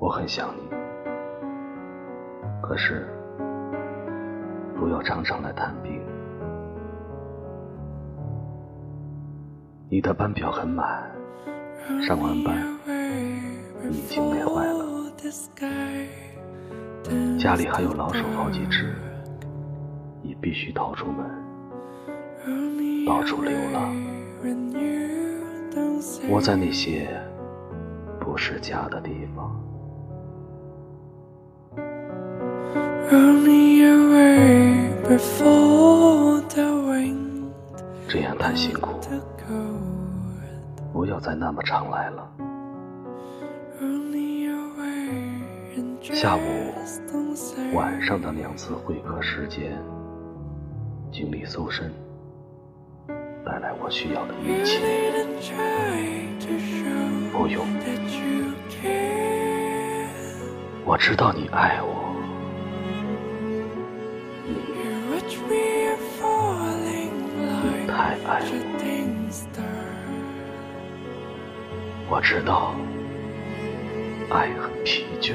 我很想你，可是不要常常来探病。你的班表很满，上完班你已经累坏了，家里还有老鼠好几只，你必须逃出门，到处流浪。窝在那些不是家的地方。这样太辛苦，不要再那么常来了。下午、晚上的两次会客时间，精力搜身，带来我需要的一切。不用，我知道你爱我，我知道，爱很疲倦。